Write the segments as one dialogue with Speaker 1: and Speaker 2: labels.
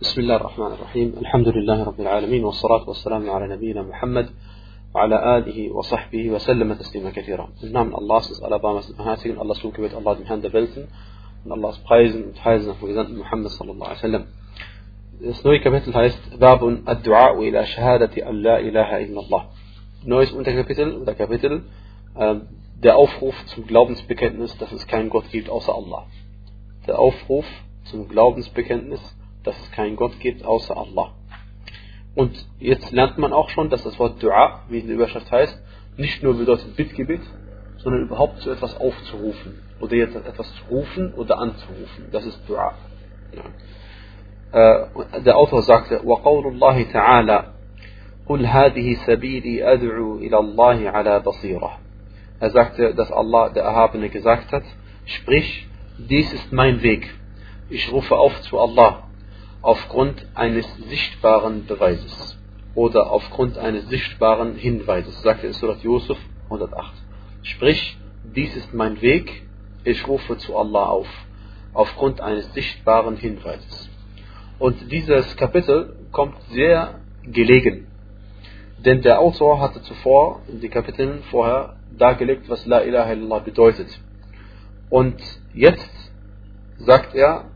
Speaker 1: بسم الله الرحمن الرحيم. الحمد لله رب العالمين والصلاة والسلام على نبينا محمد وعلى آله وصحبه وسلم تسليما كثيرا. نعم الله سيس على بام الله سبحانه وتعالى الله دمهان دبلتن الله سبحايزن متحايزن فوزن محمد صلى الله عليه وسلم سنوي كابيتل هايست باب الدعاء إلى شهادة أن لا إله إلا الله نويس أنت كابيتل ذا كابيتل Der Aufruf zum Glaubensbekenntnis, dass es keinen Gott gibt außer Allah. Der Aufruf zum Glaubensbekenntnis, dass es keinen Gott gibt außer Allah. Und jetzt lernt man auch schon, dass das Wort Dua, wie in der Überschrift heißt, nicht nur bedeutet Bittgebet, sondern überhaupt zu etwas aufzurufen. Oder jetzt etwas zu rufen oder anzurufen. Das ist Dua. Ja. Äh, der Autor sagte, وَقَوْلُ اللَّهِ تَعَالَى قُلْ هَذِهِ سَبِيلِي أَدْعُو إِلَى اللَّهِ عَلَى بَصِيرَةٍ Er sagte, dass Allah, der Erhabene, gesagt hat, sprich, dies ist mein Weg. Ich rufe auf zu Allah aufgrund eines sichtbaren Beweises oder aufgrund eines sichtbaren Hinweises, sagte es Surat Yusuf 108. Sprich, dies ist mein Weg, ich rufe zu Allah auf, aufgrund eines sichtbaren Hinweises. Und dieses Kapitel kommt sehr gelegen, denn der Autor hatte zuvor in den Kapiteln vorher dargelegt, was La ilaha illallah bedeutet. Und jetzt sagt er,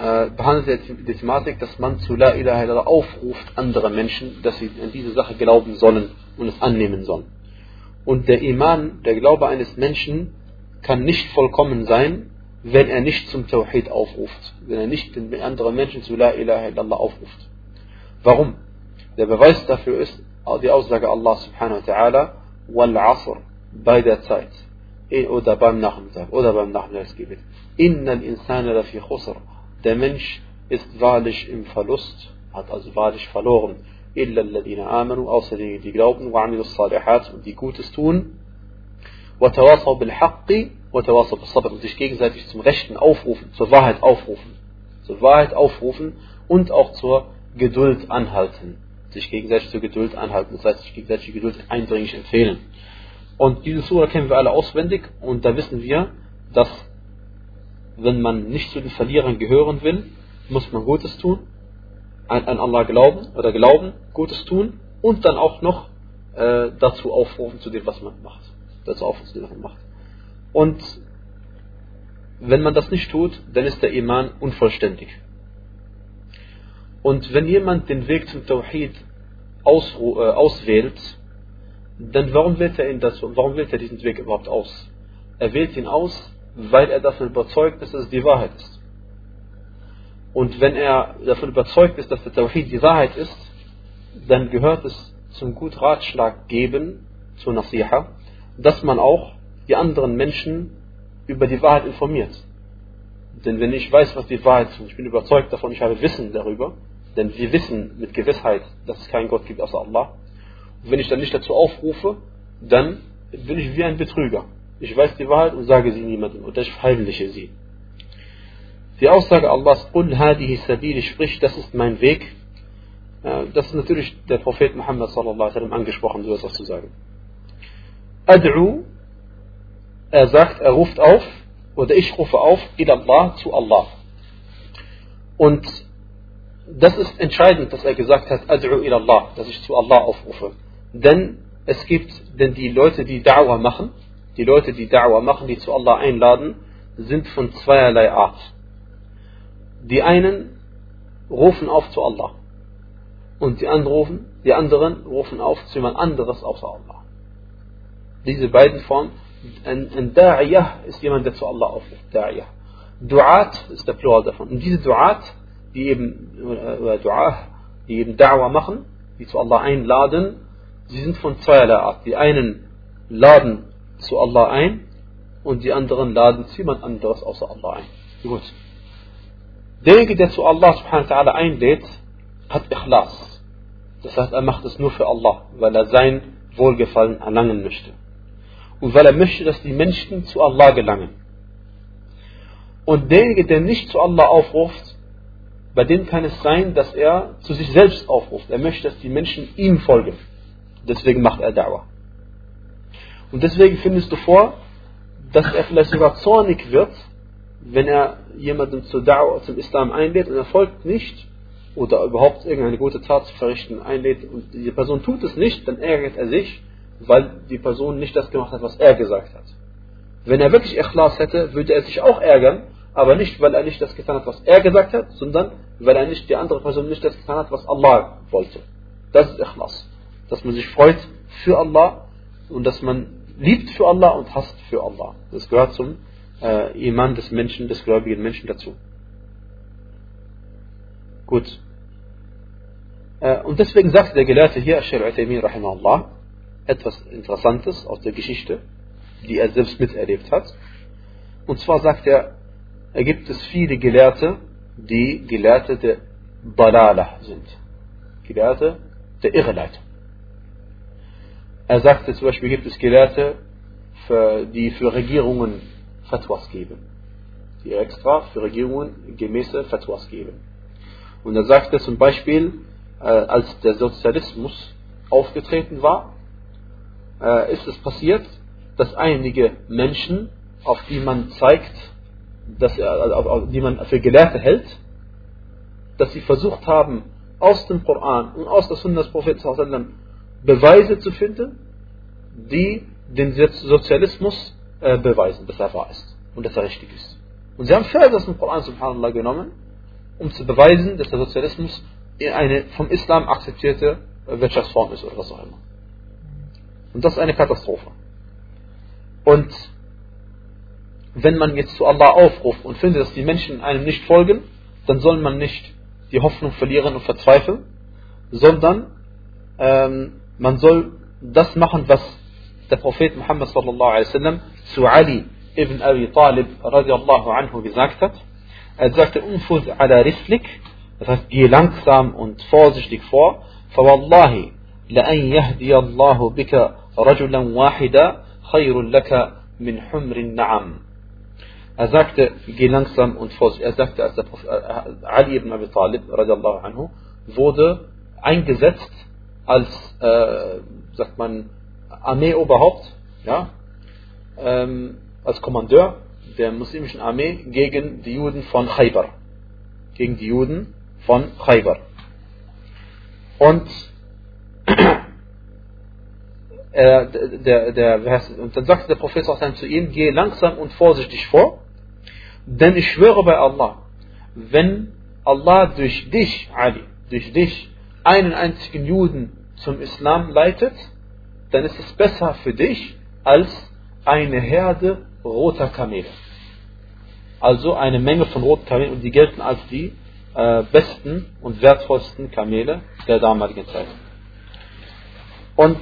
Speaker 1: äh, behandelt die Thematik, dass man zu La ilaha illallah aufruft andere Menschen, dass sie an diese Sache glauben sollen und es annehmen sollen. Und der Iman, der Glaube eines Menschen, kann nicht vollkommen sein, wenn er nicht zum Tawhid aufruft, wenn er nicht den anderen Menschen zu La ilaha illallah aufruft. Warum? Der Beweis dafür ist die Aussage Allah subhanahu wa ta'ala, wal asr, bei der Zeit, oder beim Nachmittag, oder beim Nachmittagsgebet. Innal insana lafi khusr, der Mensch ist wahrlich im Verlust, hat also wahrlich verloren. Illa alladhina amanu, außer denen, die glauben, wa amilu salihat und die Gutes tun. وتواصوا بالحق وتواصوا بالصبر und sich gegenseitig zum Rechten aufrufen, zur Wahrheit aufrufen, zur Wahrheit aufrufen und auch zur Geduld anhalten, sich gegenseitig zur Geduld anhalten, das heißt sich gegenseitig Geduld eindringlich empfehlen. Und diese Sura kennen wir alle auswendig und da wissen wir, dass wenn man nicht zu den Verlierern gehören will, muss man Gutes tun, an, Allah glauben oder glauben, Gutes tun und dann auch noch äh, dazu aufrufen zu dem, was man macht. Dazu aufrufen zu dem, was man macht. Und wenn man das nicht tut, dann ist der Iman unvollständig. Und wenn jemand den Weg zum Tawhid aus, äh, auswählt, dann warum wählt er ihn dazu? Warum wählt er diesen Weg überhaupt aus? Er wählt ihn aus, weil er davon überzeugt ist, dass es die Wahrheit ist. Und wenn er davon überzeugt ist, dass der Tawhid die Wahrheit ist, dann gehört es zum gut Ratschlag geben, zur Nasiha, dass man auch die anderen Menschen über die Wahrheit informiert. Denn wenn ich weiß, was die Wahrheit ist, und ich bin überzeugt davon, ich habe Wissen darüber, denn wir wissen mit Gewissheit, dass es keinen Gott gibt außer Allah, und wenn ich dann nicht dazu aufrufe, dann bin ich wie ein Betrüger. Ich weiß die Wahrheit und sage sie niemandem und ich verheimliche sie. Die Aussage Allahs, Qul hadihi sabili, sprich, das ist mein Weg. Das ist natürlich der Prophet Muhammad sallallahu alaihi wasallam angesprochen, so etwas zu sagen. Ad'u, er sagt, er ruft auf, oder ich rufe auf, ilallah, zu Allah. Und das ist entscheidend, dass er gesagt hat, Ad'u ilallah, dass ich zu Allah aufrufe. Denn es gibt, denn die Leute, die Da'wah machen, die Leute, die Da'wah machen, die zu Allah einladen, sind von zweierlei Art. Die einen rufen auf zu Allah und die anderen, die anderen rufen auf zu jemand anderes außer Allah. Diese beiden Formen, ein, ein Da'iyah ist jemand, der zu Allah aufruft. Da'iyah. Du'at ist der Plural davon. Und diese Du'at, die eben, oder Du'ah, die eben Da'wah machen, die zu Allah einladen, sie sind von zweierlei Art. Die einen laden zu Allah ein und die anderen laden zu jemand anderes außer Allah ein. Gut. Derjenige, der zu Allah subhanahu wa ta'ala einlädt, hat Ikhlas. Das heißt, er macht es nur für Allah, weil er sein Wohlgefallen erlangen möchte. Und weil er möchte, dass die Menschen zu Allah gelangen. Und derjenige, der nicht zu Allah aufruft, bei dem kann es sein, dass er zu sich selbst aufruft. Er möchte, dass die Menschen ihm folgen. Deswegen macht er Da'wah. Und deswegen findest du vor, dass er vielleicht sogar zornig wird, wenn er jemanden zur Da'wah, zum Islam einlädt und er folgt nicht, oder überhaupt irgendeine gute Tat zu verrichten einlädt und die Person tut es nicht, dann ärgert er sich, weil die Person nicht das gemacht hat, was er gesagt hat. Wenn er wirklich Ikhlas hätte, würde er sich auch ärgern, aber nicht, weil er nicht das getan hat, was er gesagt hat, sondern weil er nicht die andere Person nicht das getan hat, was Allah wollte. Das ist Ikhlas. Dass man sich freut für Allah und dass man liebt für Allah und hasst für Allah. Das gehört zum äh, Iman des Menschen, des gläubigen Menschen dazu. Gut. Äh, und deswegen sagt der Gelehrte hier, Sheikh Utaymin rahimahullah, etwas Interessantes aus der Geschichte, die er selbst miterlebt hat. Und zwar sagt er, er gibt es viele Gelehrte, die Gelehrte der Dalala sind. Gelehrte der Irreleitung. Er sagte zum Beispiel, gibt es Gelehrte, für, die für Regierungen Fatwas geben. Die extra für Regierungen gemäße Fatwas geben. Und er sagte zum Beispiel, äh, als der Sozialismus aufgetreten war, äh, ist es passiert, dass einige Menschen, auf die man zeigt, dass er, also, die man für Gelehrte hält, dass sie versucht haben, aus dem Koran und aus der Sunna des Propheten Beweise zu finden, die den Sozialismus äh, beweisen, dass er wahr ist und dass er richtig ist. Und sie haben Verse aus dem Koran subhanallah genommen, um zu beweisen, dass der Sozialismus eine vom Islam akzeptierte Wirtschaftsform ist oder was auch immer. Und das ist eine Katastrophe. Und wenn man jetzt zu Allah aufruft und findet, dass die Menschen einem nicht folgen, dann soll man nicht die Hoffnung verlieren und verzweifeln, sondern ähm, man soll das machen, was der Prophet Muhammad sallallahu alaihi wasallam zu Ali ibn Abi Talib radiallahu anhu gesagt hat. Er sagte, unfuz ala rislik, das heißt, geh langsam und vorsichtig vor, فوالله لأن يهدي الله بك رجلا واحدا خير لك من حمر النعم Er sagte, geh langsam und vorsichtig. Er sagte, als der Prophet, äh, Ali ibn Abi Talib, radiallahu anhu, wurde eingesetzt als, äh, sagt man, Armeeoberhaupt, ja, ähm, als Kommandeur der muslimischen Armee gegen die Juden von Khaybar. Gegen die Juden von Khaybar. Und äh, der, der, und dann sagte der Prophet zu ihm, geh langsam und vorsichtig vor, denn ich schwöre bei Allah, wenn Allah durch dich, Ali, durch dich einen einzigen Juden zum Islam leitet, dann ist es besser für dich als eine Herde roter Kamele. Also eine Menge von roten Kamelen und die gelten als die äh, besten und wertvollsten Kamele der damaligen Zeit. Und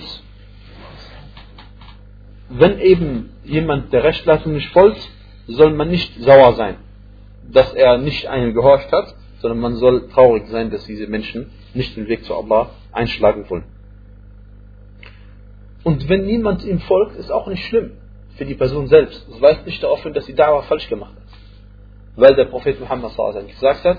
Speaker 1: wenn eben jemand der Rechtsleitung nicht folgt, soll man nicht sauer sein, dass er nicht einen gehorcht hat, sondern man soll traurig sein, dass diese Menschen nicht den Weg zu Allah einschlagen wollen. Und wenn niemand ihm folgt, ist auch nicht schlimm für die Person selbst. Es weist nicht darauf hin, dass die Da'wah falsch gemacht hat. Weil der Prophet Muhammad gesagt hat,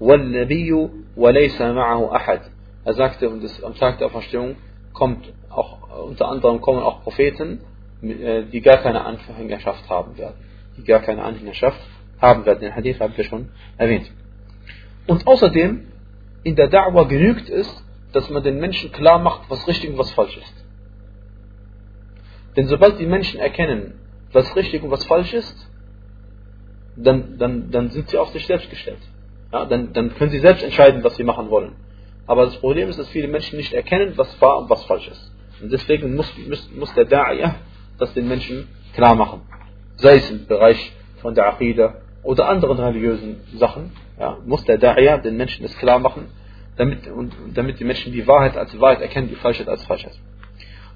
Speaker 1: وَالنَّبِيُّ وَلَيْسَ مَعَهُ أَحَدٍ Er sagte, und am Tag der Auferstehung kommt auch, unter anderem kommen auch Propheten, äh, die gar keine Anhängerschaft haben werden. Die gar keine Anhängerschaft haben werden. Den Hadith haben wir schon erwähnt. Und außerdem, in der Da'wah genügt es, dass man den Menschen klar macht, was richtig und was falsch ist. Denn sobald die Menschen erkennen, was richtig und was falsch ist, dann, dann, dann sind sie auf sich selbst gestellt. Ja, dann, dann können sie selbst entscheiden, was sie machen wollen. Aber das Problem ist, dass viele Menschen nicht erkennen, was wahr und was falsch ist. Und deswegen muss, muss, muss der Da'iyah das den Menschen klar machen. Sei es im Bereich von der Aqidah oder anderen religiösen Sachen, ja, muss der Da'iyah den Menschen das klar machen, damit, und, damit die Menschen die Wahrheit als Wahrheit erkennen, die Falschheit als Falschheit.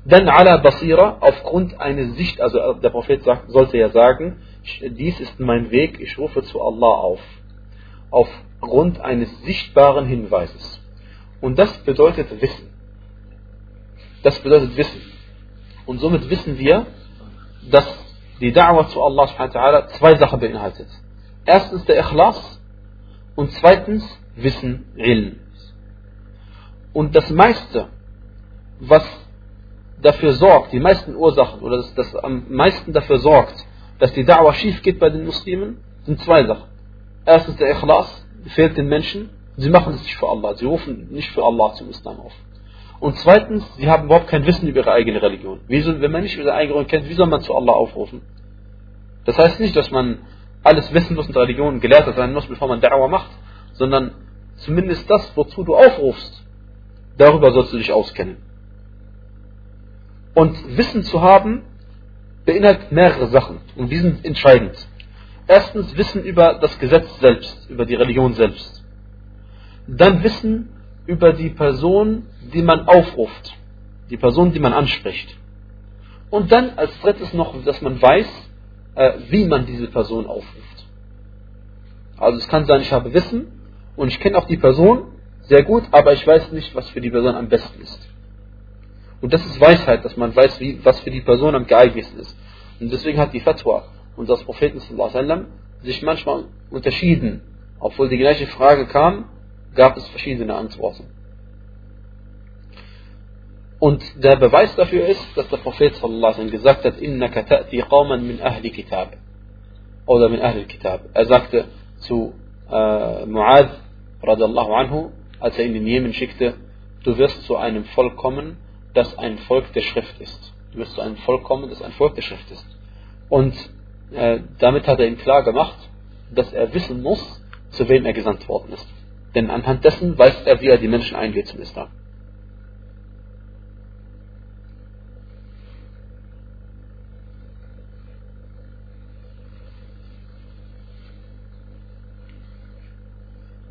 Speaker 1: Dann ala basira, aufgrund eines Sicht, also der Prophet sagt, sollte ja sagen, dies ist mein Weg, ich rufe zu Allah auf. Aufgrund eines sichtbaren Hinweises. Und das bedeutet Wissen. Das bedeutet Wissen. Und somit wissen wir, dass die Da'wah zu Allah zwei Sachen beinhaltet. Erstens der Ikhlas und zweitens Wissen, Ilm. Und das meiste, was dafür sorgt, die meisten Ursachen oder das, das am meisten dafür sorgt, dass die Da'wah schief geht bei den Muslimen, sind zwei Sachen. Erstens der Ikhlas, fehlt den Menschen Sie machen es nicht für Allah. Sie rufen nicht für Allah zum Islam auf. Und zweitens, sie haben überhaupt kein Wissen über ihre eigene Religion. Wieso, wenn man nicht ihre eigene Religion kennt, wie soll man zu Allah aufrufen? Das heißt nicht, dass man alles wissen muss der Religion, Gelehrter sein muss, bevor man Da'wah macht, sondern zumindest das, wozu du aufrufst, darüber sollst du dich auskennen. Und Wissen zu haben, beinhaltet mehrere Sachen und die sind entscheidend. Erstens Wissen über das Gesetz selbst, über die Religion selbst. Dann Wissen über die Person, die man aufruft, die Person, die man anspricht. Und dann als drittes noch, dass man weiß, äh, wie man diese Person aufruft. Also es kann sein, ich habe Wissen und ich kenne auch die Person sehr gut, aber ich weiß nicht, was für die Person am besten ist. Und das ist Weisheit, dass man weiß, wie, was für die Person am geeignetsten ist. Und deswegen hat die Fatwa unseres Propheten sallam, sich manchmal unterschieden. Obwohl die gleiche Frage kam, gab es verschiedene Antworten. Und der Beweis dafür ist, dass der Prophet gesagt hat, innaka ta'ti qawman min ahli kitab. Oder min ahli kitab. Er sagte zu äh, Muad, radiallahu anhu, als er ihn in Jemen schickte, du wirst zu einem Volk kommen, das ein Volk der Schrift ist. Du wirst zu einem Volk kommen, das ein Volk der Schrift ist. Und äh, damit hat er ihm klar gemacht, dass er wissen muss, zu wem er gesandt worden ist. Denn anhand dessen weiß er, wie er die Menschen eingeht zum Islam.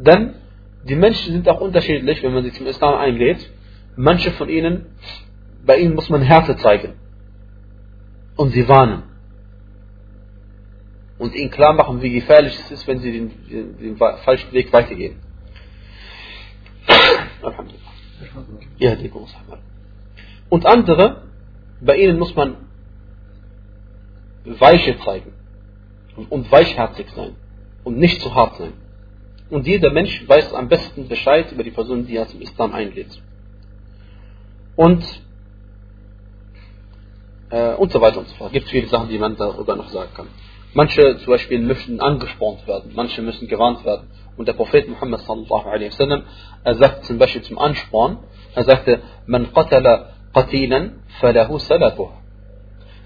Speaker 1: Denn die Menschen sind auch unterschiedlich, wenn man sie zum Islam einlädt. Manche von ihnen, bei ihnen muss man Härte zeigen und sie warnen und ihnen klar machen, wie gefährlich es ist, wenn sie den, den, den falschen Weg weitergehen. Und andere, bei ihnen muss man Weiche zeigen und weichherzig sein und nicht zu hart sein. Und jeder Mensch weiß am besten Bescheid über die Person, die er zum Islam einlädt. Und, äh, und so weiter und so fort. Es gibt viele Sachen, die man darüber noch sagen kann. Manche zum Beispiel müssen angespornt werden, manche müssen gewarnt werden. Und der Prophet Muhammad sallallahu alaihi wasallam, er sagt zum Beispiel zum Ansporn, er sagte, man qatala qatilan falahu salabuh.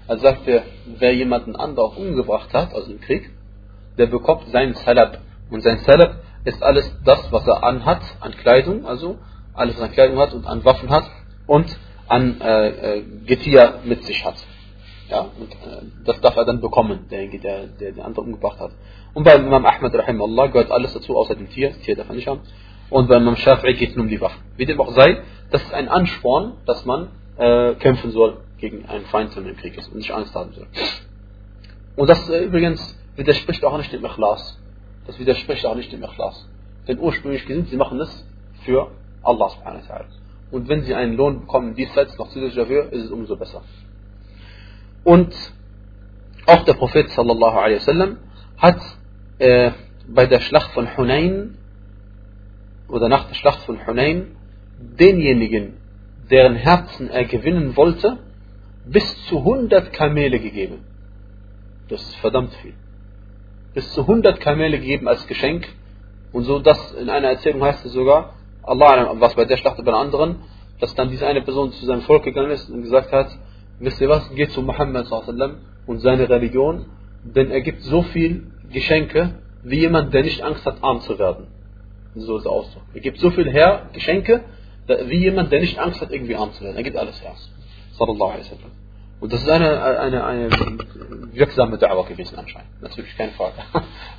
Speaker 1: Er sagte, wer jemanden anderen umgebracht hat, also im Krieg, der bekommt seinen Salab. Und sein Salab ist alles das, was er anhat, an Kleidung, also alles, was an Kleidung hat und an Waffen hat und an äh, äh, Getier mit sich hat. Ja, und äh, das darf er dann bekommen, derjenige, der, der den anderen umgebracht hat. Und bei Imam Ahmad Allah gehört alles dazu, außer dem Tier. Das Tier darf er nicht haben. Und bei Imam Shafi'i geht es nur um die Waffen. Wie dem auch sei, das ist ein Ansporn, dass man äh, kämpfen soll gegen einen Feind, wenn man im Krieg ist und nicht Angst haben soll. Und das äh, übrigens widerspricht auch nicht dem Ikhlas. Das widerspricht auch nicht dem Ikhlas. Denn ursprünglich sind sie machen es für Allah subhanahu wa ta'ala. Und wenn sie einen Lohn bekommen diesseits noch zusätzlich dafür, ist es umso besser. Und auch der Prophet sallallahu alaihi wasallam hat äh, bei der Schlacht von Hunain oder nach der Schlacht von Hunain denjenigen, deren Herzen er gewinnen wollte, bis zu 100 Kamele gegeben. Das ist verdammt viel. Bis zu 100 Kamele gegeben als Geschenk. Und so, dass in einer Erzählung heißt es sogar, Allah, was bei der Schlacht bei der anderen, dass dann diese eine Person zu seinem Volk gegangen ist und gesagt hat, wisst ihr was, geht zu Muhammad und seine Religion, denn er gibt so viel Geschenke, wie jemand, der nicht Angst hat, arm zu werden. So ist der Ausdruck. Er gibt so viel her, Geschenke, wie jemand, der nicht Angst hat, irgendwie arm zu werden. Er gibt alles her. Sallallahu alaihi wasallam. Und das ist eine, eine, eine wirksame Da'wah gewesen anscheinend. Natürlich keine Frage.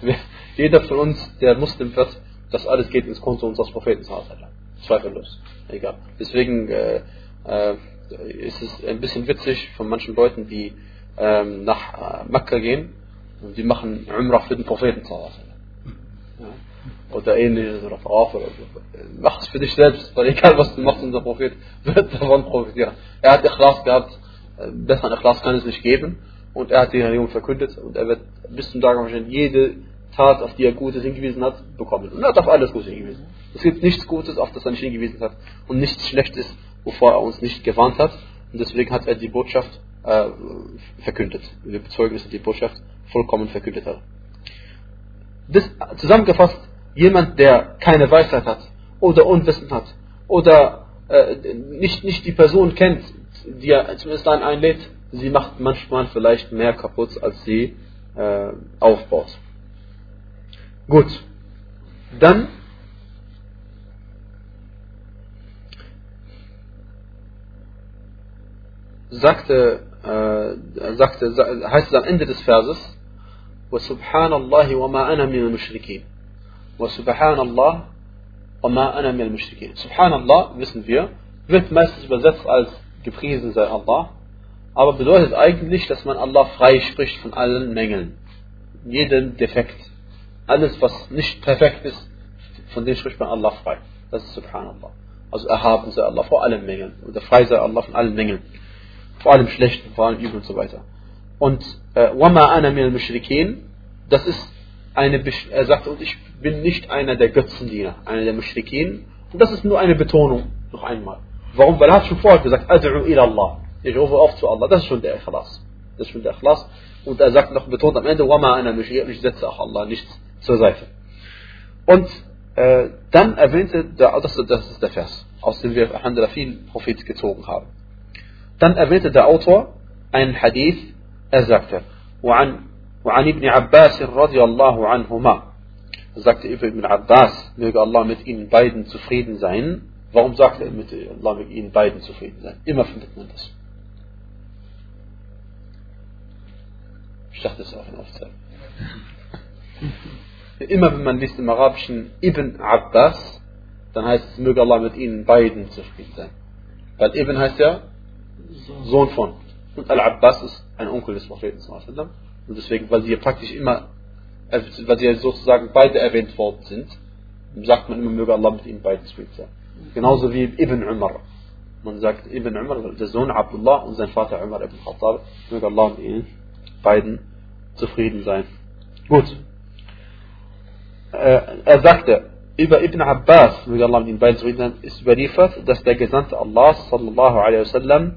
Speaker 1: Jeder von uns, der Muslim wird, das alles geht ins Konto unseres Propheten. Zweifellos. Egal. Deswegen äh, äh, ist es ein bisschen witzig von manchen Leuten, die ähm, nach äh, Mekka gehen und die machen Umrah für den Propheten. Ja. Oder ähnliches oder Tawaf oder so. Mach es für dich selbst, weil egal was du machst, unser Prophet wird davon profitieren. Er hat Ikhlas gehabt, besseren Ikhlas kann es nicht geben und er hat die Religion verkündet und er wird bis zum Tag jede Tat, auf die er Gutes hingewiesen hat, bekommen. Und er hat auf alles Gutes hingewiesen. Es gibt nichts Gutes, auf das er nicht hingewiesen hat und nichts Schlechtes, wovor er uns nicht gewarnt hat. Und deswegen hat er die Botschaft äh, verkündet. Wir bezeugen, dass er die Botschaft vollkommen verkündet hat. Das, zusammengefasst, jemand, der keine Weisheit hat oder Unwissen hat oder äh, nicht, nicht die Person kennt, die er zumindest dann einlädt, sie macht manchmal vielleicht mehr kaputt, als sie äh, aufbaut. Gut, dann sagte, äh, sagte, heißt es am Ende des Verses, وسبحان الله وما أنا من المشركين وسبحان الله وما أنا من المشركين سبحان الله wissen wir wird meistens übersetzt als gepriesen sei Allah. Aber bedeutet eigentlich dass man Allah frei spricht von allen Mängeln. Jeden Defekt. Alles was nicht perfekt ist von dem spricht man Allah frei. Das ist Subhanallah. Also erhaben sei Allah vor allen Mängeln. Oder frei sei Allah von allen Mängeln. Vor allem Schlechten, vor allem Übel und so weiter. Und äh, Wama ana min al das ist eine, er sagt, und ich bin nicht einer der Götzendiener, einer der Mushrikin. Und das ist nur eine Betonung, noch einmal. Warum? Weil er hat schon vorher gesagt, Ad'u ila Allah. Ich rufe auf zu Allah. Das ist schon der Ikhlas. Das ist schon der Ikhlas. Und er sagt noch, betont am Ende, Wama ana mushrikin, ich setze auch Allah nicht zur Seite. Und äh, dann erwähnte, der, das, das ist der Vers, aus dem wir viel Prophet gezogen haben. Dann erwähnte der Autor einen Hadith, er sagte, وعن, وعن ابن عباس رضي الله عنهما sagte Ibn Abbas, möge Allah mit ihnen beiden zufrieden sein. Warum sagt er mit Allah mit ihnen beiden zufrieden sein? Immer findet man das. Ich dachte, das ist auch ein Aufzeichnung. Immer wenn man liest im Arabischen Ibn Abbas, dann heißt es, möge Allah mit ihnen beiden zufrieden sein. Weil Ibn heißt ja Sohn von. Und Al-Abbas ist ein Onkel des Propheten. Und deswegen, weil sie ja praktisch immer, also, weil sie ja sozusagen beide erwähnt worden sind, sagt man immer, möge Allah mit ihnen beiden zufrieden sein. Genauso wie Ibn Umar. Man sagt Ibn Umar, der Sohn Abdullah und sein Vater Umar ibn Khattab, möge Allah mit ihnen beiden zufrieden sein. Gut. Äh, er sagte, über Ibn Abbas, möge Allah mit ihnen beiden zufrieden sein, ist überliefert, dass der Gesandte Allah sallallahu alaihi wasallam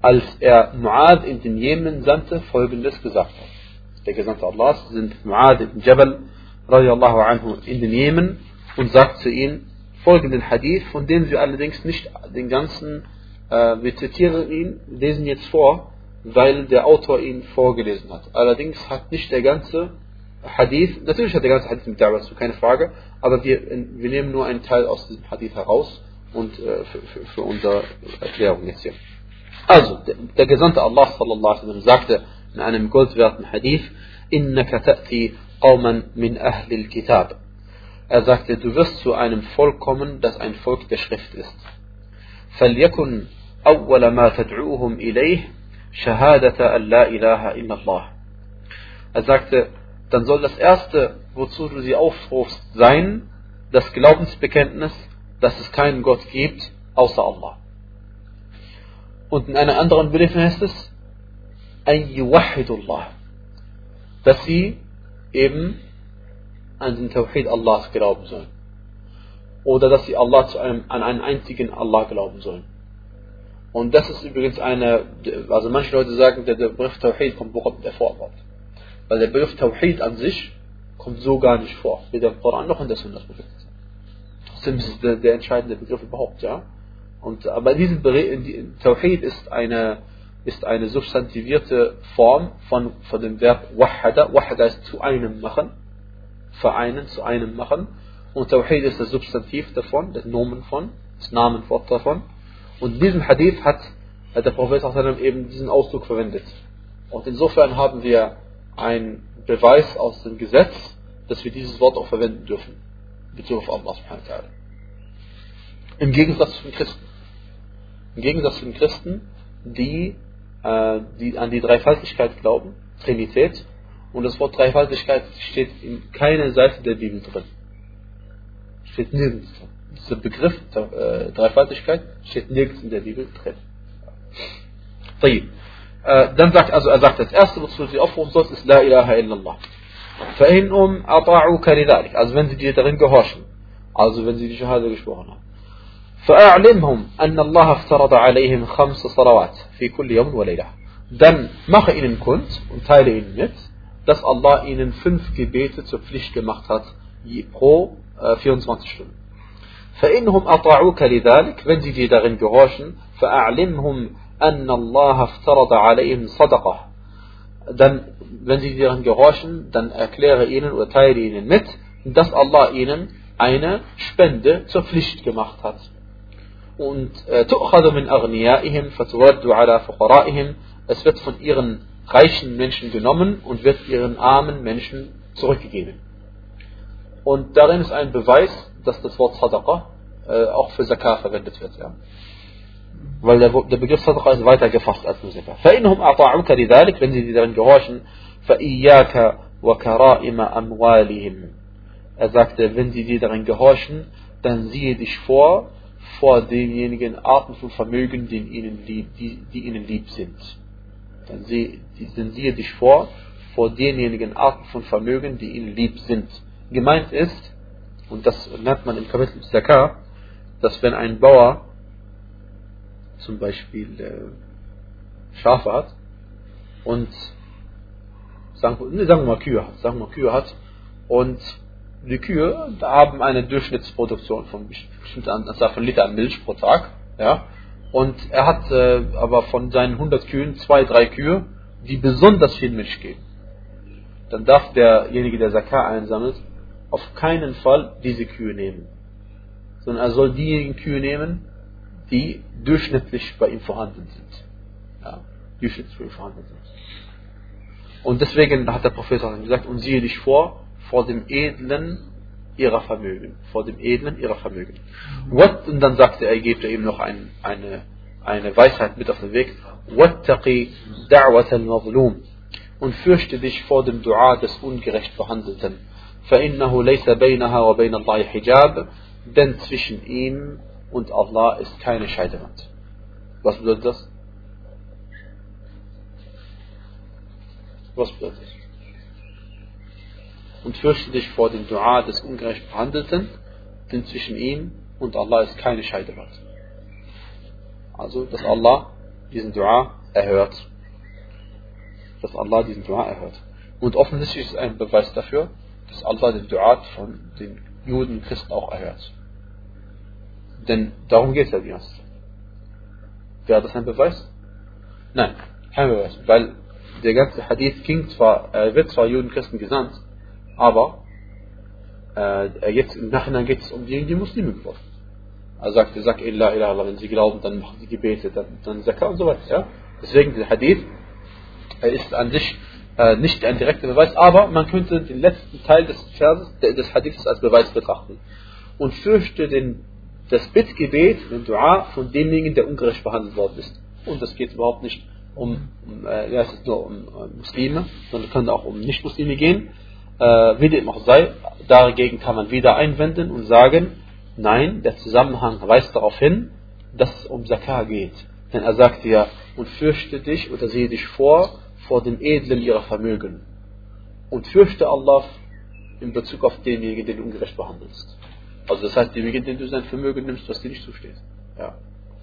Speaker 1: als er Muad in den Jemen sandte, folgendes gesagt hat. Der Gesandte Allahs sind Muad ibn Jabal radiallahu anhu in den Jemen und sagt zu ihm folgenden Hadith, von dem wir allerdings nicht den ganzen, äh, wir zitieren ihn, lesen jetzt vor, weil der Autor ihn vorgelesen hat. Allerdings hat nicht der ganze Hadith, natürlich hat der ganze Hadith mit Da'wah zu, keine Frage, aber wir, wir nehmen nur einen Teil aus diesem Hadith heraus und äh, für, für, für unsere Erklärung jetzt hier. Also, der Gesandte Allah sallallahu alaihi wasallam sagte in einem goldwerten Hadith, innaka ta'ti qawman min ahli al-kitab. Er sagte, du wirst zu einem Volk kommen, das ein Volk der Schrift ist. فليكن أول ما تدعوهم إليه شهادة أن لا إله إلا الله. Er sagte, dann soll das erste, wozu du sie aufrufst, sein, das Glaubensbekenntnis, dass es keinen Gott gibt, außer Allah. Und in einer anderen Berichtung heißt es, Allah, dass sie eben an den Tawhid Allahs glauben sollen. Oder dass sie Allah zu einem, an einen einzigen Allah glauben sollen. Und das ist übrigens eine, also manche Leute sagen, der, Begriff Tawhid kommt überhaupt nicht vor. Weil der Begriff Tawhid an sich kommt so gar nicht vor. Weder im Koran noch in der Sunna. Das ist der, der entscheidende Begriff überhaupt, ja. Und, aber diesen Tawhid ist eine, ist eine substantivierte Form von, von dem Verb Wahada. Wahada ist zu einem machen, vereinen, zu einem machen. Und Tawhid ist das Substantiv davon, das Nomen von, das Namenwort davon. Und in diesem Hadith hat der Prophet eben diesen Ausdruck verwendet. Und insofern haben wir einen Beweis aus dem Gesetz, dass wir dieses Wort auch verwenden dürfen. Bezug auf Allah subhanahu wa ta'ala. Im Gegensatz zu den Christen. Im Gegensatz zu den Christen, die, äh, die an die Dreifaltigkeit glauben, Trinität, und das Wort Dreifaltigkeit steht in keiner Seite der Bibel drin. Steht nirgends drin. Dieser Begriff äh, Dreifaltigkeit steht nirgends in der Bibel drin. Äh, dann sagt also, er sagt, das erste, was du sie aufrufen sollst, ist La ilaha illallah. فإنهم أطاعوك لذلك. Also wenn sie dir darin gehorchen. Also wenn sie die Shahada gesprochen haben. فأعلمهم أن الله افترض عليهم خمس صلوات في كل يوم وليلة dann mache ihnen kund und teile ihnen mit, dass Allah ihnen fünf Gebete zur Pflicht gemacht hat pro äh, 24 Stunden. فإنهم أطاعوك لذلك wenn sie dir darin gehorchen فأعلمهم أن الله افترض عليهم صدقة dann wenn sie darin gehorchen dann erkläre ihnen oder teile ihnen mit dass Allah ihnen eine Spende zur Pflicht gemacht hat und تؤخذ من أغنيائهم فترد على فقرائهم es wird von ihren reichen Menschen genommen und wird ihren armen Menschen zurückgegeben. Und darin ist ein Beweis, dass das Wort Sadaqa äh, auch für Zakah verwendet wird. Ja. Weil der, der Begriff Sadaqa ist weiter gefasst als nur Zakah. فَإِنْهُمْ أَطَاعُكَ لِذَلِكَ Wenn sie dir darin gehorchen, فَإِيَّاكَ وَكَرَائِمَ أَمْوَالِهِمْ Er sagte, wenn sie dir darin gehorchen, dann siehe dich vor, vor denjenigen Arten von Vermögen, die ihnen lieb, die, die ihnen lieb sind. Dann, sie, siehe dich vor, vor denjenigen Arten von Vermögen, die ihnen lieb sind. Gemeint ist, und das lernt man im Kapitel Zakah, dass wenn ein Bauer zum Beispiel äh, Schafe hat und sagen, nee, sagen wir mal Kühe hat, sagen wir mal Kühe hat und die Kühe haben eine Durchschnittsproduktion von bestimmter Anzahl von Litern Milch pro Tag, ja, und er hat äh, aber von seinen 100 Kühen zwei, drei Kühe, die besonders viel Milch geben. Dann darf derjenige, der Zakar einsammelt, auf keinen Fall diese Kühe nehmen. Sondern er soll diejenigen Kühe nehmen, die durchschnittlich bei ihm vorhanden sind. Ja, durchschnittlich bei ihm vorhanden sind. Und deswegen hat der Prophet gesagt, und siehe dich vor, vor dem edlen ihrer Vermögen, vor dem Edlen ihrer Vermögen. Und dann sagte er, gibt er ihm noch ein, eine, eine Weisheit mit auf den Weg. Und fürchte dich vor dem Dua des ungerecht Behandelten. فإنه ليس بينها وبين الله حجاب denn zwischen ihm und Allah ist keine Scheidewand. Was bedeutet das? Was bedeutet das? Und fürchte dich vor dem Dua des ungerecht Behandelten, denn zwischen ihm und Allah ist keine Scheidewand. Also, dass Allah diesen Dua erhört. Dass Allah diesen Dua erhört. Und offensichtlich ist ein Beweis dafür, dass Allah den Dua von den Juden und Christen auch erhört. Denn darum geht es ja die ganze Zeit. Wäre das ein Beweis? Nein, kein Beweis. Weil der ganze Hadith ging zwar, er wird zwar Juden und Christen gesandt, aber äh, jetzt im Nachhinein geht es um die, die Muslime geworden. Er sagt, er sagt Illa, Illa, wenn sie glauben, dann machen sie Gebete, dann, dann Zakah und so weiter. Ja? Deswegen der Hadith er ist an sich äh, nicht ein direkter Beweis, aber man könnte den letzten Teil des Verses, des Hadiths als Beweis betrachten. Und fürchte den, das Bittgebet, den Dua von demjenigen, der ungerecht behandelt worden ist. Und das geht überhaupt nicht um, um äh, ja, es ist nur um äh, Muslime, sondern kann auch um Nicht-Muslime gehen wie dem auch sei, dagegen kann man wieder einwenden und sagen, nein, der Zusammenhang weist darauf hin, dass es um Zakah geht. Denn er sagte ja, und fürchte dich oder sehe dich vor, vor dem Edlen ihrer Vermögen. Und fürchte Allah in Bezug auf denjenigen, den du ungerecht behandelst. Also das heißt, demjenigen, den du sein Vermögen nimmst, was dir nicht zusteht. Ja.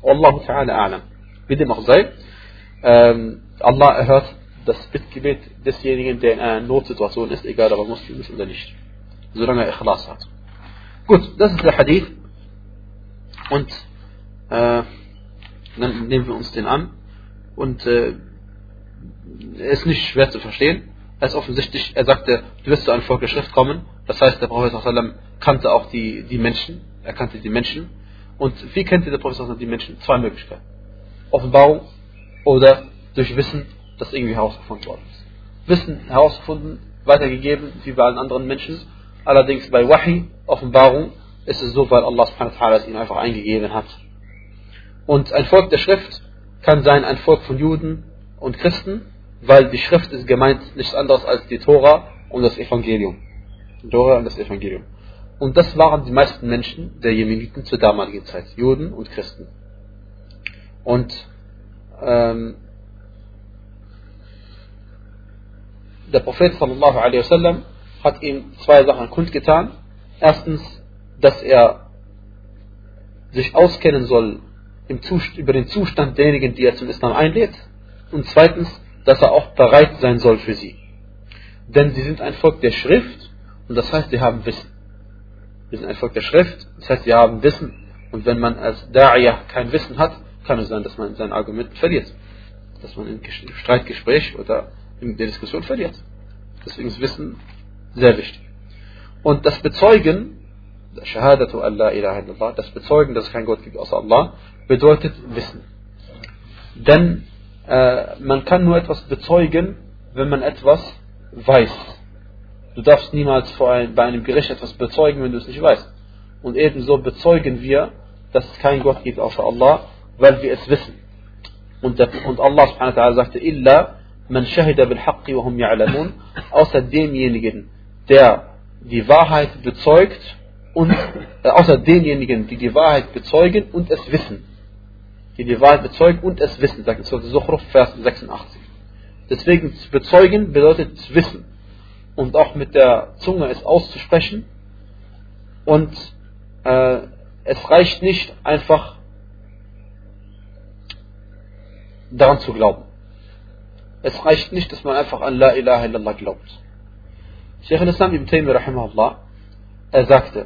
Speaker 1: Allahu ta'ala a'lam. Wie dem auch sei, ähm, Allah erhört das Bittgebet desjenigen, der in einer Notsituation ist, egal ob er Muslim ist oder nicht. Solange er Ikhlas hat. Gut, das ist der Hadith. Und äh, dann nehmen wir uns den an. Und äh, er ist nicht schwer zu verstehen. Er ist offensichtlich, er sagte, du wirst zu einem Volk der Schrift kommen. Das heißt, der Prophet kannte auch die, die Menschen. Er kannte die Menschen. Und wie kennt der Prophet die Menschen? Zwei Möglichkeiten. Offenbarung oder durch Wissen das irgendwie herausgefunden worden ist. Wissen herausgefunden, weitergegeben, wie bei allen anderen Menschen. Allerdings bei Wahi, Offenbarung, ist es so, weil Allah subhanahu wa es ihnen einfach eingegeben hat. Und ein Volk der Schrift kann sein ein Volk von Juden und Christen, weil die Schrift ist gemeint nichts anderes als die Tora und das Evangelium. Die Tora und das Evangelium. Und das waren die meisten Menschen der Jemeniten zur damaligen Zeit, Juden und Christen. Und ähm, der Prophet sallallahu alaihi wasallam hat ihm zwei Sachen kundgetan. Erstens, dass er sich auskennen soll über den Zustand derjenigen, die er zum Islam einlädt. Und zweitens, dass er auch bereit sein soll für sie. Denn sie sind ein Volk der Schrift und das heißt, sie haben Wissen. Wir sind ein Volk der Schrift. Das heißt, wir haben Wissen. Und wenn man als Da'iyah kein Wissen hat, kann es sein, dass man sein Argument verliert. Dass man im Streitgespräch oder in der Diskussion verliert. Deswegen ist Wissen sehr wichtig. Und das Bezeugen, Shahadatu Allah ilaha illallah, das Bezeugen, dass es keinen Gott gibt außer Allah, bedeutet Wissen. Denn äh, man kann nur etwas bezeugen, wenn man etwas weiß. Du darfst niemals ein, bei einem Gericht etwas bezeugen, wenn du es nicht weißt. Und ebenso bezeugen wir, dass es keinen Gott gibt außer Allah, weil wir es wissen. Und, der, und Allah subhanahu wa ta'ala sagte, Illa man shahida bil haqqi wa hum ya'lamun, außer demjenigen, der die Wahrheit bezeugt und äh, außer denjenigen, die die Wahrheit bezeugen und es wissen. Die die Wahrheit bezeugen und es wissen, sagt es Suchruf, Vers 86. Deswegen bezeugen bedeutet wissen und auch mit der Zunge es auszusprechen und äh, es reicht nicht einfach daran zu glauben. Es reicht nicht, dass man einfach an La ilaha illallah glaubt. Sheikh al-Islam ibn Taymiyyah rahimahullah, er sagte,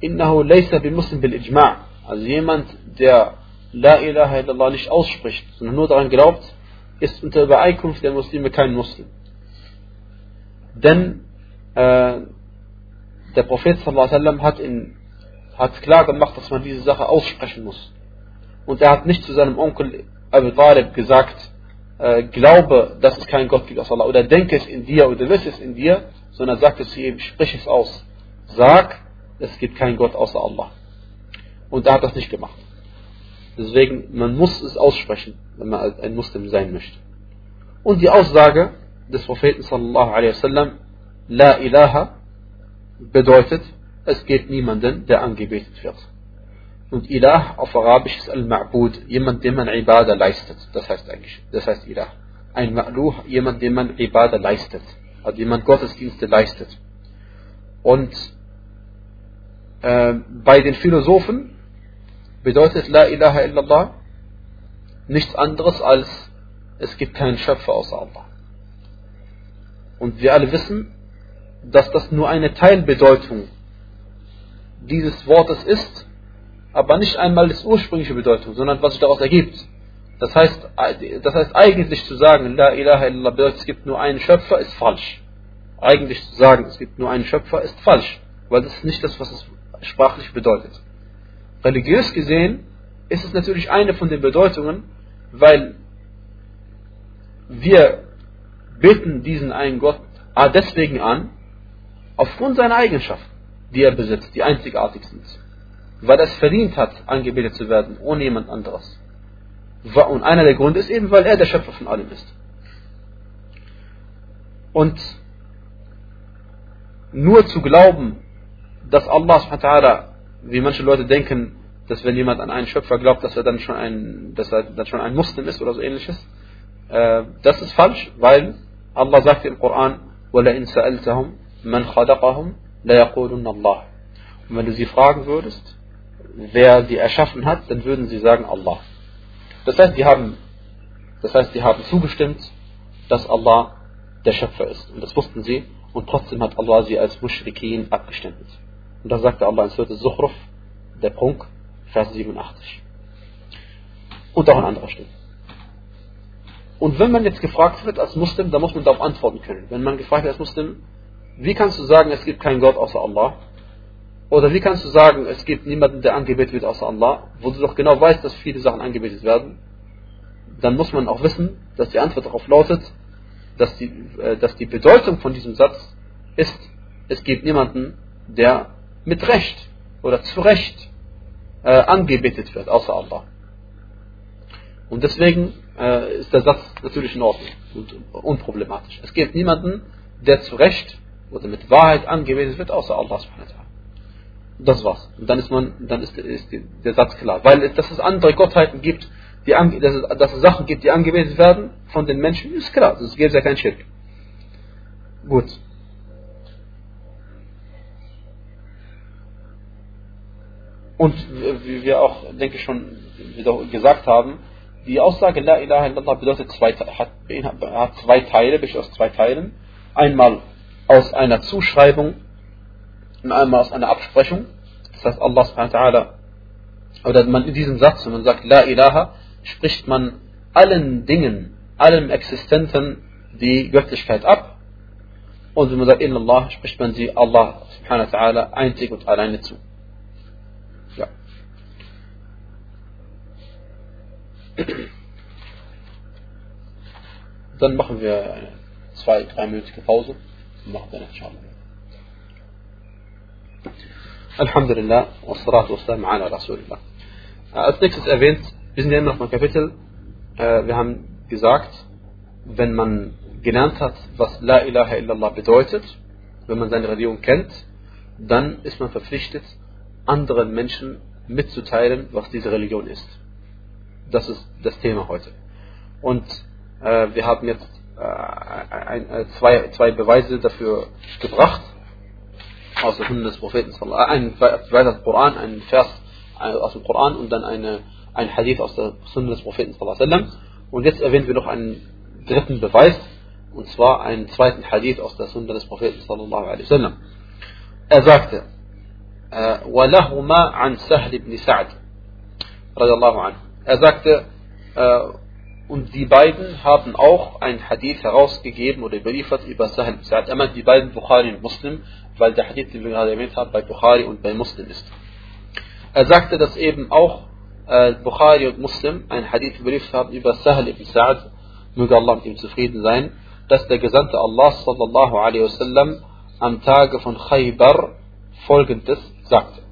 Speaker 1: innahu laysa bi muslim bil ijma' also jemand, der La ilaha illallah nicht ausspricht, sondern nur daran glaubt, ist unter Übereinkunft der Muslime kein Muslim. Denn äh, der Prophet sallam, hat, in, hat klar gemacht, dass man diese Sache aussprechen muss. Und er hat nicht zu seinem Onkel Abu Talib gesagt, äh, glaube, dass es keinen Gott gibt außer Allah, oder denke es in dir oder wisse es in dir, sondern sagt es zu ihm, sprich es aus. Sag, es gibt keinen Gott außer Allah. Und er hat das nicht gemacht. Deswegen, man muss es aussprechen, wenn man ein Muslim sein möchte. Und die Aussage des Propheten sallallahu alaihi wasallam, La ilaha, bedeutet, es gibt niemanden, der angebetet wird. Und Ilah auf Arabisch ist Al-Ma'bud, jemand, dem man Ibadah leistet. Das heißt eigentlich, das heißt Ilah. Ein Ma'luh, jemand, dem man Ibadah leistet. Also jemand Gottesdienste leistet. Und äh, bei den Philosophen bedeutet La ilaha illallah nichts anderes als es gibt keinen Schöpfer außer Allah. Und wir alle wissen, dass das nur eine Teilbedeutung dieses Wortes ist, aber nicht einmal das ursprüngliche Bedeutung, sondern was sich daraus ergibt. Das heißt, das heißt eigentlich zu sagen, La ilaha illallah bedeutet, es gibt nur einen Schöpfer, ist falsch. Eigentlich zu sagen, es gibt nur einen Schöpfer, ist falsch, weil das ist nicht das, was es sprachlich bedeutet. Religiös gesehen ist es natürlich eine von den Bedeutungen, weil wir beten diesen einen Gott deswegen an, aufgrund seiner Eigenschaften, die er besitzt, die einzigartig sind weil er es verdient hat, angebetet zu werden, ohne jemand anderes. Und einer der Gründe ist eben, weil er der Schöpfer von allem ist. Und nur zu glauben, dass Allah, wie manche Leute denken, dass wenn jemand an einen Schöpfer glaubt, dass er dann schon ein, dass er dann schon ein Muslim ist oder so ähnliches, äh, das ist falsch, weil Allah sagt im Koran, وَلَئِنْ سَأَلْتَهُمْ مَنْ خَلَقَهُمْ لَيَقُولُنَّ اللَّهِ Und wenn du sie fragen würdest, wer sie erschaffen hat, dann würden sie sagen Allah. Das heißt, die haben, das heißt, die haben zugestimmt, dass Allah der Schöpfer ist. Und das wussten sie. Und trotzdem hat Allah sie als Mushrikin abgestempelt. Und da sagte Allah in Surah Zuhruf, der Prunk, Vers 87. Und auch an anderer Stelle. Und wenn man jetzt gefragt wird als Muslim, dann muss man darauf antworten können. Wenn man gefragt wird als Muslim, wie kannst du sagen, es gibt keinen Gott außer Allah? Oder wie kannst du sagen, es gibt niemanden, der angebetet wird außer Allah, wo du doch genau weißt, dass viele Sachen angebetet werden? Dann muss man auch wissen, dass die Antwort darauf lautet, dass die, äh, dass die Bedeutung von diesem Satz ist, es gibt niemanden, der mit Recht oder zu Recht äh, angebetet wird, außer Allah. Und deswegen äh, ist der Satz natürlich in Ordnung und unproblematisch. Es gibt niemanden, der zu Recht oder mit Wahrheit angebetet wird, außer Allah subhanahu das war's. Und dann ist man, dann ist, ist der Satz klar. Weil dass es andere Gottheiten gibt, die, dass, es, dass es Sachen gibt, die angebetet werden von den Menschen, ist klar. Das gibt ja kein Schirk. Gut. Und wie wir auch, denke ich, schon gesagt haben, die Aussage La ilaha illallah bedeutet zwei, hat, hat zwei Teile, besteht aus zwei Teilen. Einmal aus einer Zuschreibung einmal aus einer Absprechung. Das heißt, Allah subhanahu wa ta'ala, oder man in diesem Satz, wenn man sagt La ilaha, spricht man allen Dingen, allem Existenten die Göttlichkeit ab. Und wenn man sagt Illallah, spricht man sie Allah subhanahu wa ta'ala einzig und alleine zu. Ja. Dann machen wir eine zwei, dreiminütige Pause und machen dann inshallah. Alhamdulillah, wassalatu wassalam ala Rasulillah. Als nächstes erwähnt, wir sind ja immer noch beim Kapitel, äh, wir haben gesagt, wenn man gelernt hat, was La ilaha illallah bedeutet, wenn man seine Religion kennt, dann ist man verpflichtet, anderen Menschen mitzuteilen, was diese Religion ist. Das ist das Thema heute. Und äh, wir haben jetzt äh, ein, äh, zwei, zwei Beweise dafür gebracht, aus der Hunde des Propheten, äh, ein Beweis aus dem Koran, ein Vers aus dem Koran und dann eine, ein Hadith aus der Sunna des Propheten. Und jetzt erwähnen wir noch einen dritten Beweis, und zwar einen zweiten Hadith aus der Sunna des Propheten. Er sagte, وَلَهُمَا عَنْ سَهْلِ بْنِ سَعْدٍ Er sagte, und die beiden haben auch ein Hadith herausgegeben oder überliefert über Sahel Sa'ad. Er meint die beiden Bukhari und Muslim, weil der Hadith, den wir gerade erwähnt haben, bei Bukhari und bei Muslim ist. Er sagte, dass eben auch äh, Bukhari und Muslim ein Hadith überliefert haben über Sahel ibn Sa'ad, möge Allah mit ihm zufrieden sein, dass der Gesandte Allah sallallahu alaihi wasallam am Tage von Khaybar folgendes sagte.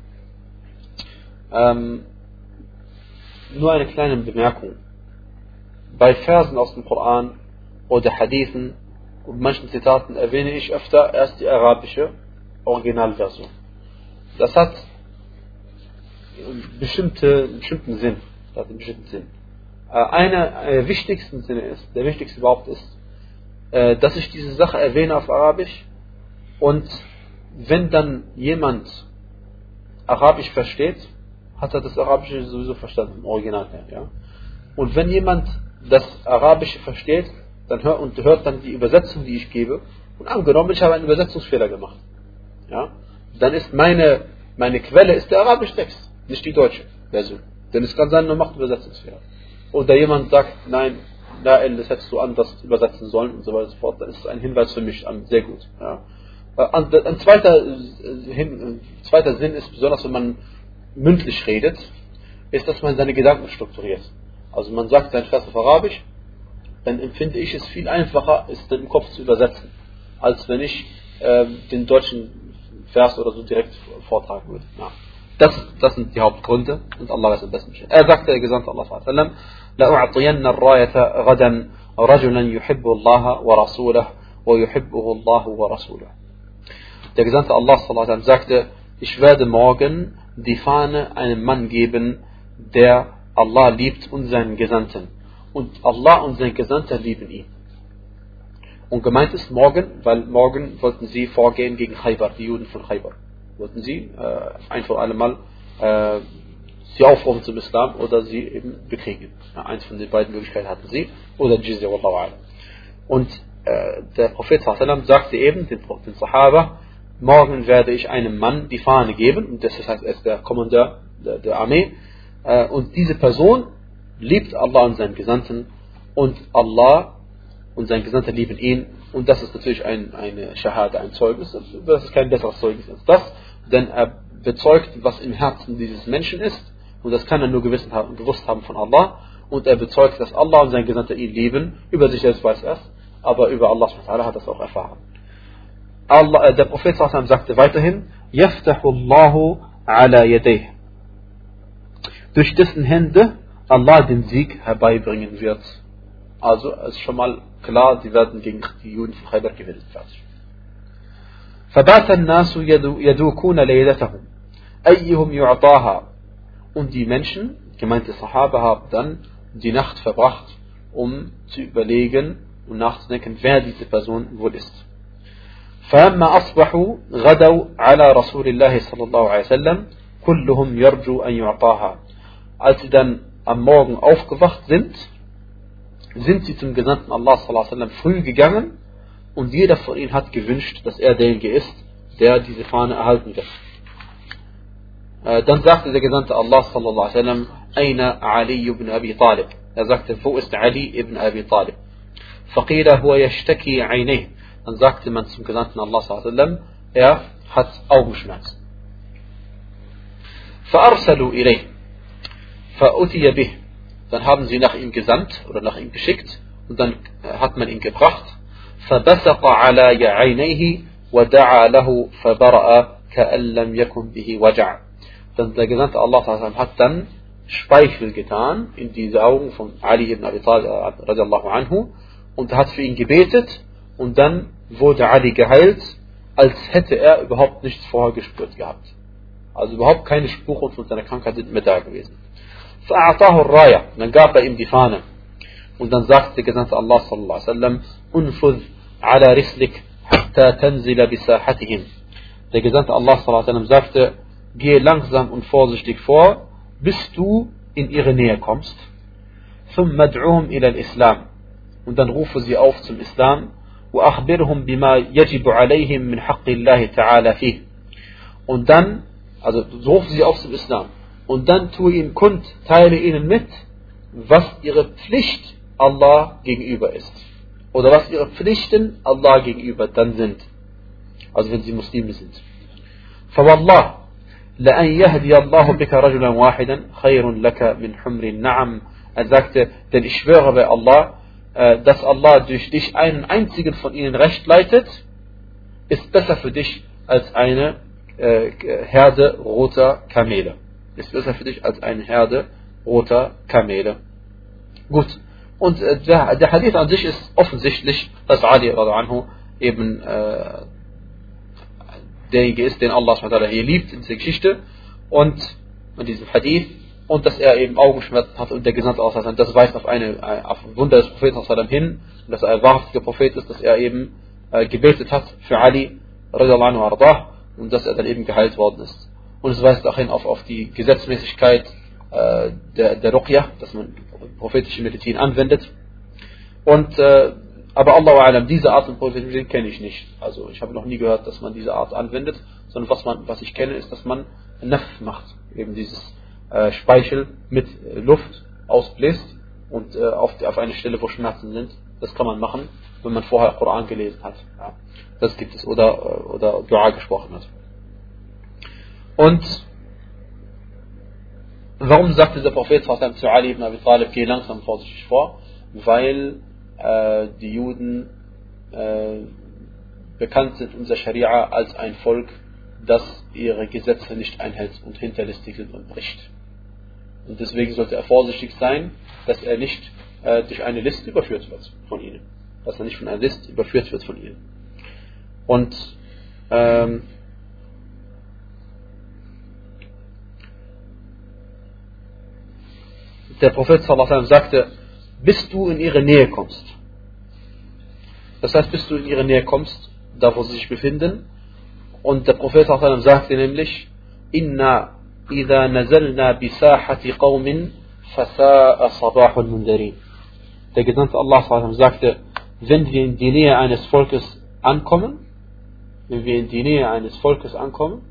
Speaker 1: Ähm, nur eine kleine Bemerkung bei Versen aus dem Koran oder Hadithen und manchen Zitaten erwähne ich öfter erst die arabische Originalversion. Das hat einen bestimmten Sinn. Das hat einen bestimmten Sinn. Äh, einer der wichtigsten Sinne ist, der wichtigste überhaupt ist, äh, dass ich diese Sache erwähne auf Arabisch und wenn dann jemand Arabisch versteht, hat er das Arabische sowieso verstanden, im Original. Ja? Und wenn jemand das Arabische versteht dann hört, und hört dann die Übersetzung, die ich gebe, und angenommen, ich habe einen Übersetzungsfehler gemacht, ja, dann ist meine, meine Quelle ist der arabische Text, nicht die deutsche Version. Denn es kann sein, man macht Übersetzungsfehler. Oder jemand sagt, nein, nein, das hättest du anders übersetzen sollen und so weiter und so fort, dann ist es ein Hinweis für mich sehr gut. Ja. Äh, ein zweiter, ein zweiter Sinn ist, besonders wenn man mündlich redet, ist, dass man seine Gedanken strukturiert also man sagt sein Vers auf Arabisch, dann empfinde ich es viel einfacher, es im Kopf zu übersetzen, als wenn ich äh, den deutschen Vers oder so direkt vortragen würde. Ja. Das, das sind die Hauptgründe und Allah weiß am besten. Er sagte, der Gesandte Allah sallam, لأعطين الراية غدا رجلا يحب الله ورسوله ويحبه الله ورسوله. Der Gesandte Allah sallam, sagte, ich werde morgen die Fahne einem Mann geben, der Allah liebt und seinen Gesandten. Und Allah und sein Gesandter lieben ihn. Und gemeint ist morgen, weil morgen wollten sie vorgehen gegen Khaybar, die Juden von Khaybar. Wollten sie äh, ein für alle Mal äh, sie aufrufen zum Islam oder sie eben bekriegen. Ja, eins von den beiden Möglichkeiten hatten sie. Oder Jizya, Wallahu. Und äh, der Prophet sallam, sagte eben den, den Sahaba, morgen werde ich einem Mann die Fahne geben, und das heißt, er ist der Kommandeur der, der Armee, äh, und diese Person liebt Allah und seinen Gesandten und Allah und sein Gesandter lieben ihn. Und das ist natürlich ein, eine Shahada, ein Zeugnis. Das ist kein besseres Zeugnis als das, denn er bezeugt, was im Herzen dieses Menschen ist. Und das kann er nur gewusst haben, gewusst haben von Allah. Und er bezeugt, dass Allah und sein Gesandter ihn lieben. Über sich selbst weiß er es, aber über Allah hat er es auch erfahren. Allah, äh, der Prophet sagte weiterhin, يفتح الله على يديه durch dessen Hände Allah den Sieg herbeibringen wird. Also es ist schon mal klar, sie werden gegen die Juden von Khaybar gewinnen. Fertig. فبات الناس يدوكون ليلتهم أيهم يعطاها und die Menschen, gemeinte Sahaba, haben dann die Nacht verbracht, um zu überlegen und nachzudenken, wer diese Person wohl ist. فلما أصبحوا غدوا على رسول الله صلى الله عليه وسلم كلهم يرجو أن يعطاها als sie dann am Morgen aufgewacht sind, sind sie zum Gesandten Allah sallam, früh gegangen und jeder von ihnen hat gewünscht, dass er derjenige ist, der diese Fahne erhalten wird. Äh, dann sagte der Gesandte Allah sallallahu alaihi wasallam, Aina Ali ibn Abi Talib. Er sagte, wo ist Ali ibn Abi Talib? فقيل هو يشتكي عينيه. Dann sagte man zum Gesandten Allah sallallahu alaihi wasallam, er hat Augenschmerzen. فأرسلوا إليه فأتي به. Dann haben sie nach ihm gesandt oder nach ihm geschickt und dann hat man ihn gebracht. فبسق على عينيه ودعا له فبرأ كأن لم يكن به وجع. Dann der Gesandte Allah hat dann Speichel getan in diese Augen von Ali ibn Abi Talib radiallahu anhu und hat für ihn gebetet und dann wurde Ali geheilt, als hätte er überhaupt nichts vorher gespürt gehabt. Also überhaupt keine Spuren von seiner Krankheit sind mehr da gewesen. Dann gab er ihm die Fahne. Und dann sagte der Gesandte Allah sallallahu alaihi wasallam, Unfudh ala rislik hatta tanzila bisahatihim. Der Gesandte Allah sallallahu alaihi wasallam sagte, gehe langsam und vorsichtig vor, bis du in ihre Nähe kommst. ثم ادعوهم إلى الإسلام und dann rufe sie auf zum Islam وأخبرهم بما يجب عليهم من حق الله تعالى فيه und dann also rufe sie auf zum Islam und dann tue ihnen kund, teile ihnen mit, was ihre Pflicht Allah gegenüber ist oder was ihre Pflichten Allah gegenüber dann sind also wenn sie Muslime sind فوالله لأن يهدي الله بك رجلا واحدا خير لك من حمر النعم Er sagte, denn ich schwöre bei Allah, dass Allah durch dich einen einzigen von ihnen recht leitet, ist besser für dich als eine Herde roter Kamele. Ist besser für dich als eine Herde roter Kamele. Gut. Und der, der Hadith an sich ist offensichtlich, dass Ali anhu eben äh, derjenige ist, den Allah hier liebt in dieser Geschichte und in diesem Hadith und dass er eben Augenschmerzen hat und der Gesandte aus das weist auf eine auf ein Wunder des Propheten hin, dass er ein wahrhaftiger Prophet ist, dass er eben äh, gebetet hat für Ali und dass er dann eben geheilt worden ist. Und es weist auch hin auf, auf die Gesetzmäßigkeit äh, der, der Ruqya, dass man prophetische Medizin anwendet. Und äh, aber Allah alam, diese Art von Prophetie kenne ich nicht. Also ich habe noch nie gehört, dass man diese Art anwendet, sondern was, man, was ich kenne, ist, dass man Naf macht. Eben dieses äh, Speichel mit äh, Luft ausbläst und äh, auf, auf eine Stelle, wo Schmerzen sind. Das kann man machen, wenn man vorher Koran gelesen hat. Ja, das gibt es. Oder, äh, oder Dua gesprochen hat. Und warum sagte der Prophet zu Ali ibn Abi Talib, geh langsam vorsichtig vor? Weil äh, die Juden äh, bekannt sind in unserer Scharia als ein Volk, das ihre Gesetze nicht einhält und hinterlistig ist und bricht. Und deswegen sollte er vorsichtig sein, dass er nicht äh, durch eine Liste überführt wird von ihnen. Dass er nicht von einer Liste überführt wird von ihnen. Und ähm, der Prophet sallam, sagte, bis du in ihre Nähe kommst. Das heißt, bis du in ihre Nähe kommst, da wo sie sich befinden. Und der Prophet sallam, sagte nämlich, Inna idha nazalna bisahati qawmin fasa'a sabahul mundarin. Der Gesandte Allah sallam, sagte, wenn wir in die Nähe eines Volkes ankommen, wenn wir in die Nähe eines Volkes ankommen,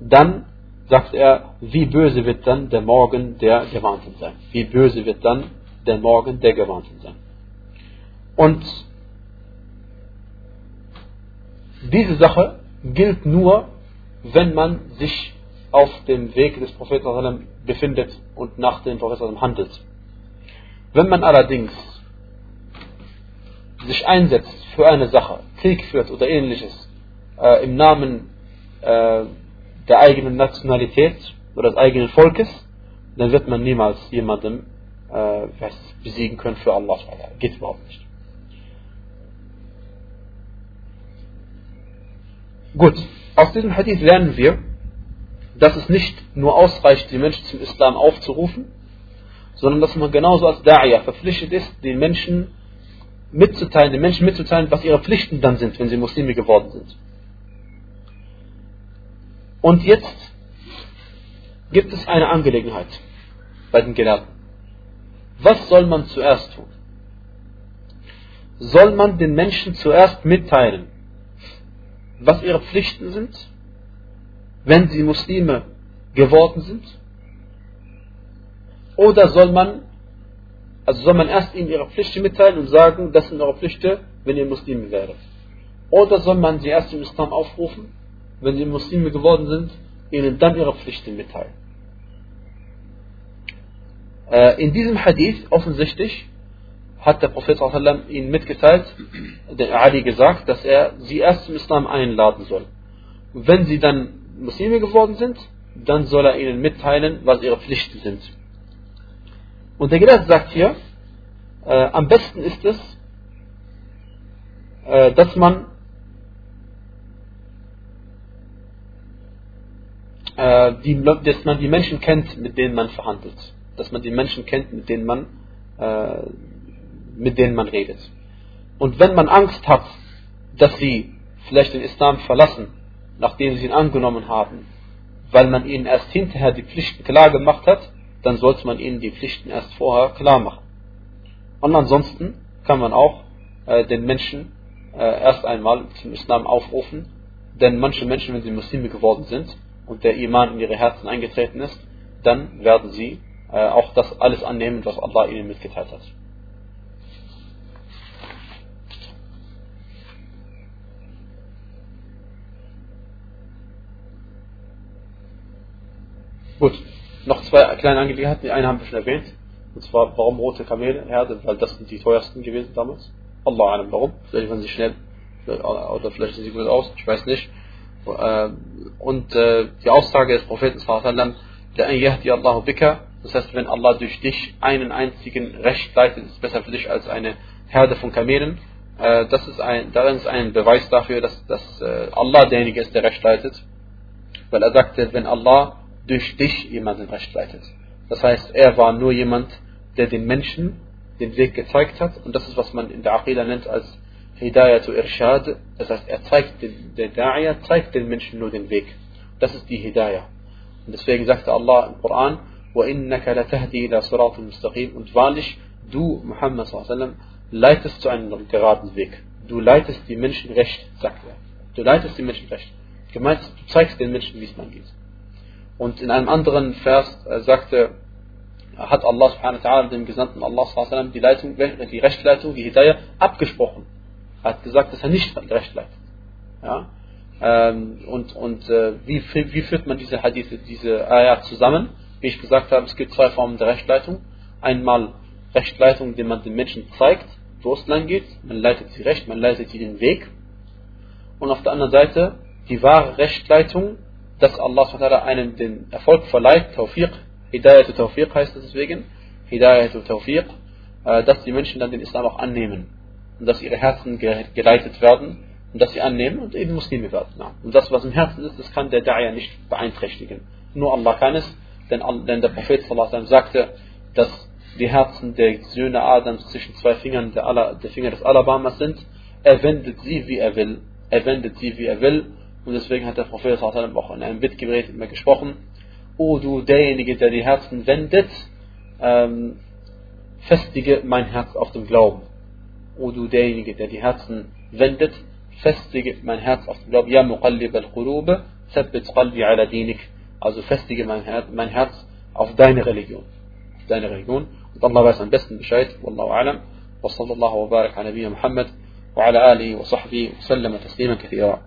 Speaker 1: dann sagt er, wie böse wird dann der Morgen der Gewarnten sein. Wie böse wird dann der Morgen der Gewarnten sein. Und diese Sache gilt nur, wenn man sich auf dem Weg des Propheten befindet und nach dem Propheten handelt. Wenn man allerdings sich einsetzt für eine Sache, Krieg führt oder ähnliches, äh, im Namen äh, der eigenen Nationalität oder des eigenen Volkes, dann wird man niemals jemandem äh, besiegen können für Allah. Geht überhaupt nicht. Gut, aus diesem Hadith lernen wir, dass es nicht nur ausreicht, die Menschen zum Islam aufzurufen, sondern dass man genauso als Da'iyah verpflichtet ist, den Menschen mitzuteilen, den Menschen mitzuteilen, was ihre Pflichten dann sind, wenn sie Muslime geworden sind. Und jetzt gibt es eine Angelegenheit bei den Gelehrten. Was soll man zuerst tun? Soll man den Menschen zuerst mitteilen, was ihre Pflichten sind, wenn sie Muslime geworden sind? Oder soll man, also soll man erst ihnen ihre Pflichten mitteilen und sagen, das sind eure Pflichten, wenn ihr Muslime wäret? Oder soll man sie erst im Islam aufrufen, wenn sie Muslime geworden sind, ihnen dann ihre Pflichten mitteilen? Äh, in diesem Hadith offensichtlich hat der Prophet ihnen mitgeteilt, der Ali gesagt, dass er sie erst zum Islam einladen soll. Wenn sie dann Muslime geworden sind, dann soll er ihnen mitteilen, was ihre Pflichten sind. Und der Gelehrte sagt hier, äh, am besten ist es, äh, dass man äh, die, dass man die Menschen kennt, mit denen man verhandelt. Dass man die Menschen kennt, mit denen man, äh, mit denen man redet. Und wenn man Angst hat, dass sie vielleicht den Islam verlassen, nachdem sie ihn angenommen haben, weil man ihnen erst hinterher die Pflichten klar gemacht hat, dann sollte man ihnen die Pflichten erst vorher klar machen. Und ansonsten kann man auch äh, den Menschen äh, erst einmal zum Islam aufrufen, denn manche Menschen, wenn sie Muslime geworden sind und der Iman in ihre Herzen eingetreten ist, dann werden sie äh, auch das alles annehmen, was Allah ihnen mitgeteilt hat. Gut, noch zwei kleine Angelegenheiten. Die eine haben wir schon erwähnt. Und zwar, warum rote Kamelherde? Weil das sind die teuersten gewesen damals. Allah ahnung warum. Vielleicht waren sie schnell oder vielleicht sehen sie gut aus, ich weiß nicht. Äh, und äh, die Aussage des Propheten sallam, Allahu bika, das heißt, wenn Allah durch dich einen einzigen Recht leitet, ist es besser für dich als eine Herde von Kamelen. Äh, das ist ein, darin ist ein Beweis dafür, dass, dass Allah derjenige ist, der Recht leitet. Weil er sagte, wenn Allah durch dich jemanden recht leitet. Das heißt, er war nur jemand, der den Menschen den Weg gezeigt hat. Und das ist, was man in der Aqidah nennt als Hidayatu Irshad. Das heißt, er zeigt, den, der Da'iyah zeigt den Menschen nur den Weg. Das ist die Hidayah. Und deswegen sagte Allah im Koran, وَإِنَّكَ لَتَهْدِي إِلَى صِرَاطٍ مُسْتَقِيمٍ Und wahrlich, du, Muhammad sallam, leitest zu einem geraden Weg. Du leitest die Menschen recht, sagt er. Du leitest die Menschen recht. Gemeint, du zeigst den Menschen, wie es man geht. Und in einem anderen Vers äh, sagte, hat Allah subhanahu wa ta'ala dem Gesandten Allah sallam, die, Leitung, die Rechtleitung, die Hidayah abgesprochen. Er hat gesagt, dass er nicht recht leitet. Ja? Ähm, und und äh, wie, wie führt man diese Hadithe, diese Ayat zusammen? Wie ich gesagt habe, es gibt zwei Formen der Rechtleitung. Einmal Rechtleitung, indem man den Menschen zeigt, wo es lang geht. Man leitet sie recht, man leitet sie den Weg. Und auf der anderen Seite die wahre Rechtleitung, dass Allah einem den Erfolg verleiht, Tawfiq, Hidayat Tawfiq heißt es deswegen, Hidayat Tawfiq, äh, dass die Menschen dann den Islam auch annehmen und dass ihre Herzen geleitet werden und dass sie annehmen und eben Muslime werden. Und das, was im Herzen ist, das kann der Da'ya nicht beeinträchtigen. Nur Allah kann es, denn, der Prophet sagte, dass die Herzen der Söhne Adams zwischen zwei Fingern der, Allah, der Finger des Alabamas sind. Er wendet sie, wie er will. Er wendet sie, wie er will und deswegen hat der Prophet auch in einem Bittgebet immer gesprochen, O du derjenige, der die Herzen wendet, ähm, festige mein Herz auf dem Glauben. O du derjenige, der die Herzen wendet, festige mein Herz auf dem Glauben. Ja muqallib al-qulub, thabbit qalbi ala dinik. Also festige mein Herz, mein Herz auf deine Religion. Auf deine Religion. Und Allah weiß am besten Bescheid. Wallahu a'lam. وصلى الله وبارك على نبينا محمد وعلى آله وصحبه وسلم تسليما كثيرا